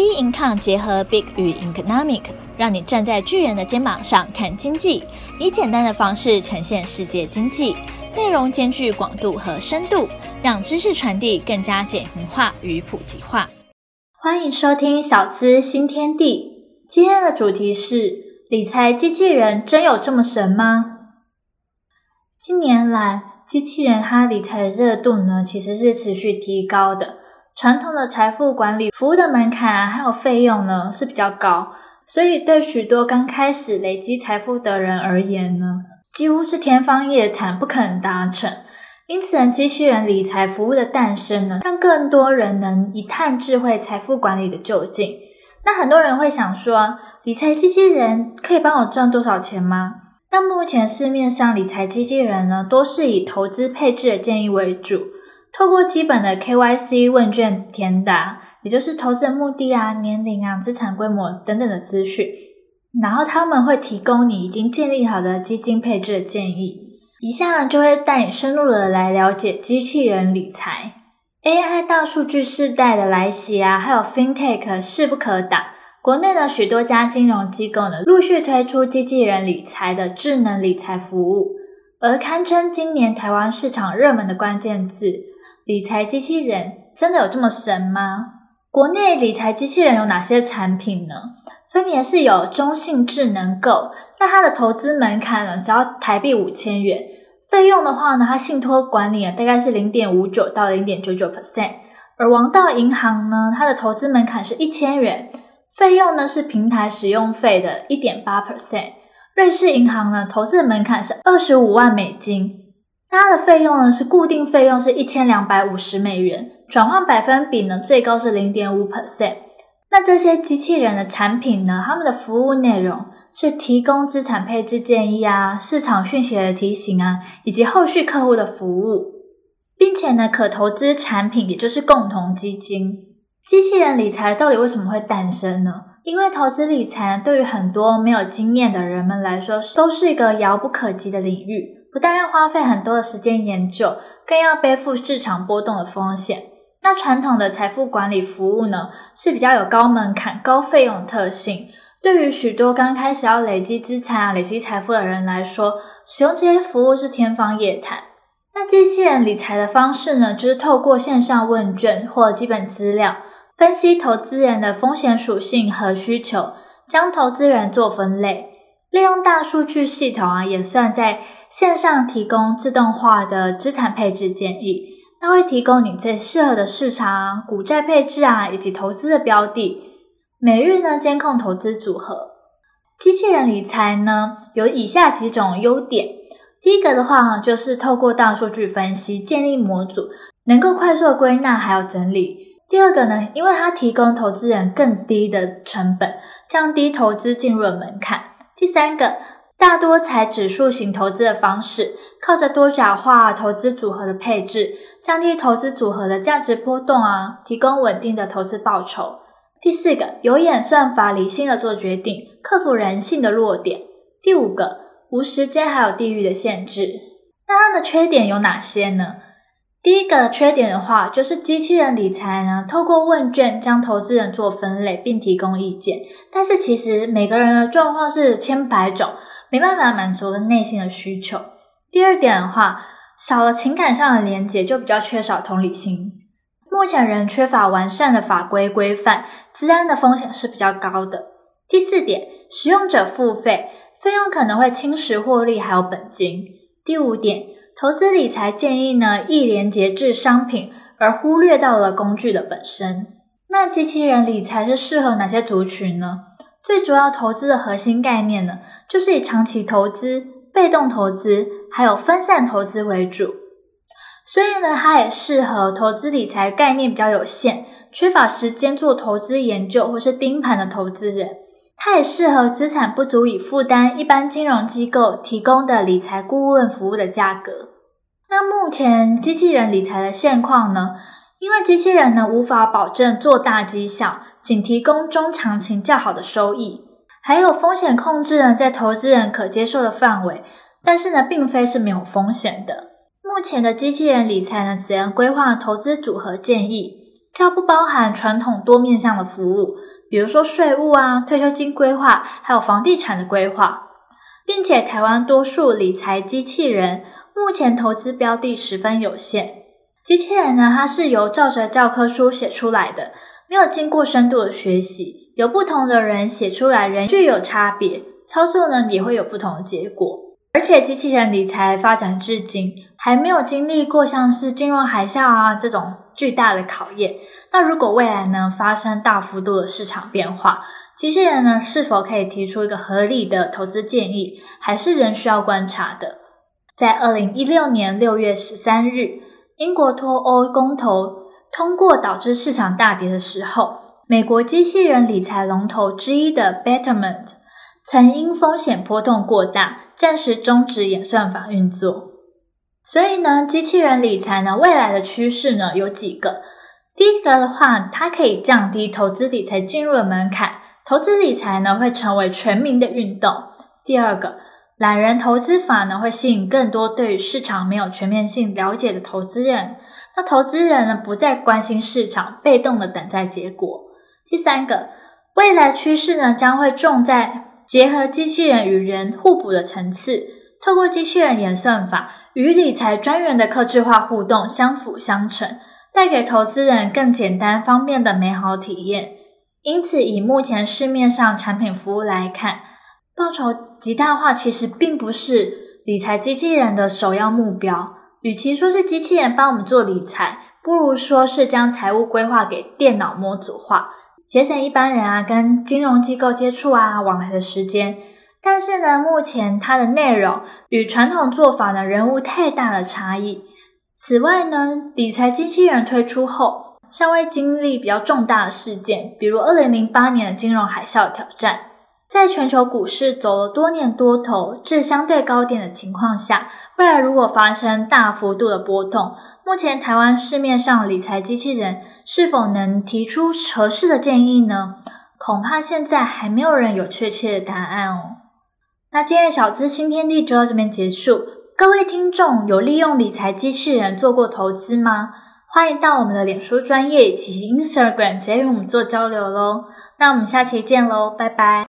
B Income 结合 Big 与 Economic，让你站在巨人的肩膀上看经济，以简单的方式呈现世界经济，内容兼具广度和深度，让知识传递更加简明化与普及化。欢迎收听小资新天地，今天的主题是：理财机器人真有这么神吗？近年来，机器人它理财的热度呢，其实是持续提高的。传统的财富管理服务的门槛啊，还有费用呢是比较高，所以对许多刚开始累积财富的人而言呢，几乎是天方夜谭，不可能达成。因此，机器人理财服务的诞生呢，让更多人能一探智慧财富管理的究竟。那很多人会想说，理财机器人可以帮我赚多少钱吗？那目前市面上理财机器人呢，多是以投资配置的建议为主。透过基本的 KYC 问卷填答，也就是投资的目的啊、年龄啊、资产规模等等的资讯，然后他们会提供你已经建立好的基金配置建议。以下就会带你深入的来了解机器人理财。AI 大数据时代的来袭啊，还有 FinTech 势不可挡。国内的许多家金融机构呢，陆续推出机器人理财的智能理财服务，而堪称今年台湾市场热门的关键字。理财机器人真的有这么神吗？国内理财机器人有哪些产品呢？分别是有中信智能购那它的投资门槛呢，只要台币五千元，费用的话呢，它信托管理大概是零点五九到零点九九 percent，而王道银行呢，它的投资门槛是一千元，费用呢是平台使用费的一点八 percent，瑞士银行呢，投资的门槛是二十五万美金。它的费用呢是固定费用是一千两百五十美元，转换百分比呢最高是零点五 percent。那这些机器人的产品呢，他们的服务内容是提供资产配置建议啊、市场讯息的提醒啊，以及后续客户的服务，并且呢可投资产品也就是共同基金。机器人理财到底为什么会诞生呢？因为投资理财，对于很多没有经验的人们来说，都是一个遥不可及的领域。不但要花费很多的时间研究，更要背负市场波动的风险。那传统的财富管理服务呢，是比较有高门槛、高费用特性。对于许多刚开始要累积资产啊、累积财富的人来说，使用这些服务是天方夜谭。那机器人理财的方式呢，就是透过线上问卷或基本资料，分析投资人的风险属性和需求，将投资人做分类，利用大数据系统啊，演算在。线上提供自动化的资产配置建议，那会提供你最适合的市场、股债配置啊，以及投资的标的。每日呢监控投资组合。机器人理财呢有以下几种优点。第一个的话，就是透过大数据分析建立模组，能够快速的归纳还有整理。第二个呢，因为它提供投资人更低的成本，降低投资进入的门槛。第三个。大多采指数型投资的方式，靠着多角化投资组合的配置，降低投资组合的价值波动啊，提供稳定的投资报酬。第四个，有演算法理性的做决定，克服人性的弱点。第五个，无时间还有地域的限制。那它的缺点有哪些呢？第一个缺点的话，就是机器人理财呢，透过问卷将投资人做分类并提供意见，但是其实每个人的状况是千百种。没办法满足内心的需求。第二点的话，少了情感上的连结，就比较缺少同理心。目前仍缺乏完善的法规规范，资安的风险是比较高的。第四点，使用者付费，费用可能会侵蚀获利还有本金。第五点，投资理财建议呢，易连结至商品，而忽略到了工具的本身。那机器人理财是适合哪些族群呢？最主要投资的核心概念呢，就是以长期投资、被动投资还有分散投资为主。所以呢，它也适合投资理财概念比较有限、缺乏时间做投资研究或是盯盘的投资人。它也适合资产不足以负担一般金融机构提供的理财顾问服务的价格。那目前机器人理财的现况呢？因为机器人呢，无法保证做大绩效。仅提供中长期较好的收益，还有风险控制呢，在投资人可接受的范围，但是呢，并非是没有风险的。目前的机器人理财呢，只能规划投资组合建议，较不包含传统多面向的服务，比如说税务啊、退休金规划，还有房地产的规划，并且台湾多数理财机器人目前投资标的十分有限。机器人呢，它是由照着教科书写出来的，没有经过深度的学习，有不同的人写出来，仍具有差别，操作呢也会有不同的结果。而且机器人理财发展至今，还没有经历过像是金融海啸啊这种巨大的考验。那如果未来呢发生大幅度的市场变化，机器人呢是否可以提出一个合理的投资建议，还是仍需要观察的。在二零一六年六月十三日，英国脱欧公投通过，导致市场大跌的时候，美国机器人理财龙头之一的 Betterment 曾因风险波动过大，暂时终止演算法运作。所以呢，机器人理财呢，未来的趋势呢有几个。第一个的话，它可以降低投资理财进入的门槛，投资理财呢会成为全民的运动。第二个。懒人投资法呢，会吸引更多对于市场没有全面性了解的投资人。那投资人呢，不再关心市场，被动的等待结果。第三个，未来趋势呢，将会重在结合机器人与人互补的层次，透过机器人演算法与理财专员的客制化互动相辅相成，带给投资人更简单方便的美好体验。因此，以目前市面上产品服务来看，报酬极大化其实并不是理财机器人的首要目标。与其说是机器人帮我们做理财，不如说是将财务规划给电脑模组化，节省一般人啊跟金融机构接触啊往来的时间。但是呢，目前它的内容与传统做法呢仍无太大的差异。此外呢，理财机器人推出后，尚未经历比较重大的事件，比如二零零八年的金融海啸挑战。在全球股市走了多年多头至相对高点的情况下，未来如果发生大幅度的波动，目前台湾市面上理财机器人是否能提出合适的建议呢？恐怕现在还没有人有确切的答案哦。那今天的小资新天地就到这边结束。各位听众有利用理财机器人做过投资吗？欢迎到我们的脸书专业以及 Instagram 直接与我们做交流喽。那我们下期见喽，拜拜。